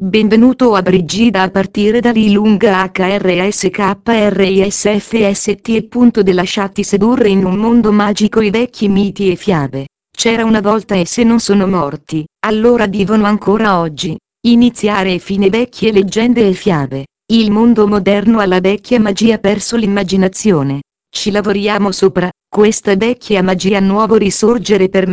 Benvenuto a Brigida a partire da Li lunga HRSKRISFST e punto de lasciati sedurre in un mondo magico i vecchi miti e fiabe. C'era una volta e se non sono morti, allora vivono ancora oggi. Iniziare e fine vecchie leggende e fiabe. Il mondo moderno alla vecchia magia perso l'immaginazione. Ci lavoriamo sopra, questa vecchia magia nuovo risorgere per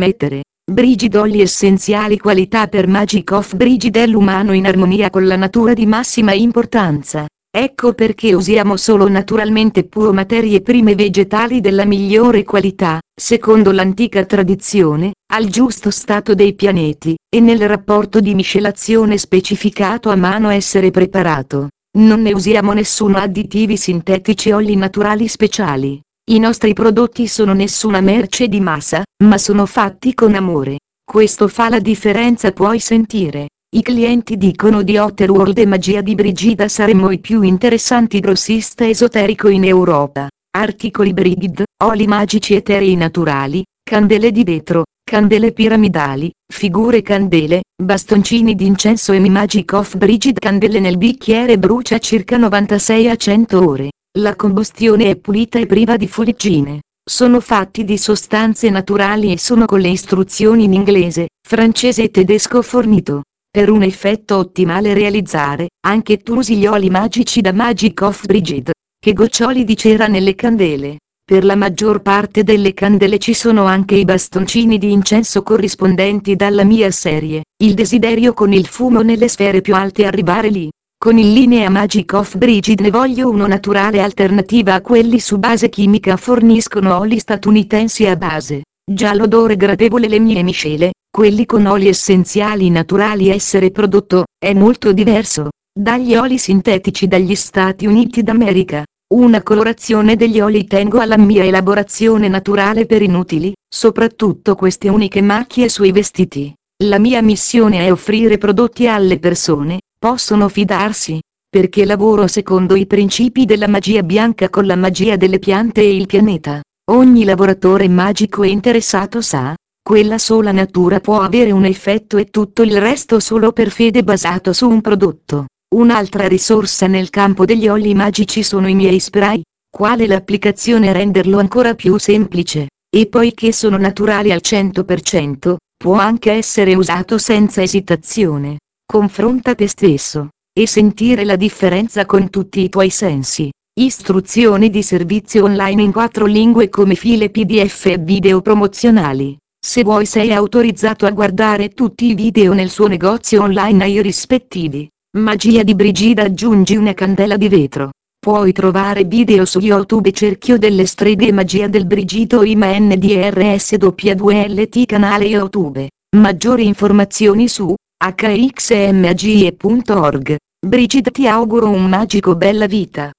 mettere. Brigid oli essenziali qualità per Magic of Brigid l'umano in armonia con la natura di massima importanza. Ecco perché usiamo solo naturalmente puro materie prime vegetali della migliore qualità, secondo l'antica tradizione, al giusto stato dei pianeti, e nel rapporto di miscelazione specificato a mano essere preparato. Non ne usiamo nessuno additivi sintetici o oli naturali speciali. I nostri prodotti sono nessuna merce di massa, ma sono fatti con amore. Questo fa la differenza puoi sentire. I clienti dicono di Otterworld e Magia di Brigida saremmo i più interessanti grossista esoterico in Europa. Articoli Brigid, oli magici eterei naturali, candele di vetro, candele piramidali, figure candele, bastoncini d'incenso e Magic of Brigid candele nel bicchiere brucia circa 96 a 100 ore. La combustione è pulita e priva di fuliggine. Sono fatti di sostanze naturali e sono con le istruzioni in inglese, francese e tedesco fornito. Per un effetto ottimale realizzare, anche tu usi gli oli magici da Magic of Brigid. Che goccioli di cera nelle candele. Per la maggior parte delle candele ci sono anche i bastoncini di incenso corrispondenti dalla mia serie, il desiderio con il fumo nelle sfere più alte arrivare lì. Con il linea Magic of Brigid ne voglio uno naturale alternativa a quelli su base chimica forniscono oli statunitensi a base. Già l'odore gradevole le mie miscele, quelli con oli essenziali naturali essere prodotto, è molto diverso, dagli oli sintetici dagli Stati Uniti d'America. Una colorazione degli oli tengo alla mia elaborazione naturale per inutili, soprattutto queste uniche macchie sui vestiti. La mia missione è offrire prodotti alle persone, possono fidarsi, perché lavoro secondo i principi della magia bianca con la magia delle piante e il pianeta. Ogni lavoratore magico e interessato sa, quella sola natura può avere un effetto e tutto il resto solo per fede basato su un prodotto. Un'altra risorsa nel campo degli oli magici sono i miei spray, quale l'applicazione renderlo ancora più semplice, e poiché sono naturali al 100%, può anche essere usato senza esitazione. Confronta te stesso, e sentire la differenza con tutti i tuoi sensi. Istruzioni di servizio online in quattro lingue come file pdf e video promozionali. Se vuoi sei autorizzato a guardare tutti i video nel suo negozio online ai rispettivi. Magia di Brigida aggiungi una candela di vetro. Puoi trovare video su YouTube Cerchio delle streghe Magia del Brigito Ima NDRSW2LT canale YouTube. Maggiori informazioni su hxmagie.org. Brigida ti auguro un magico bella vita.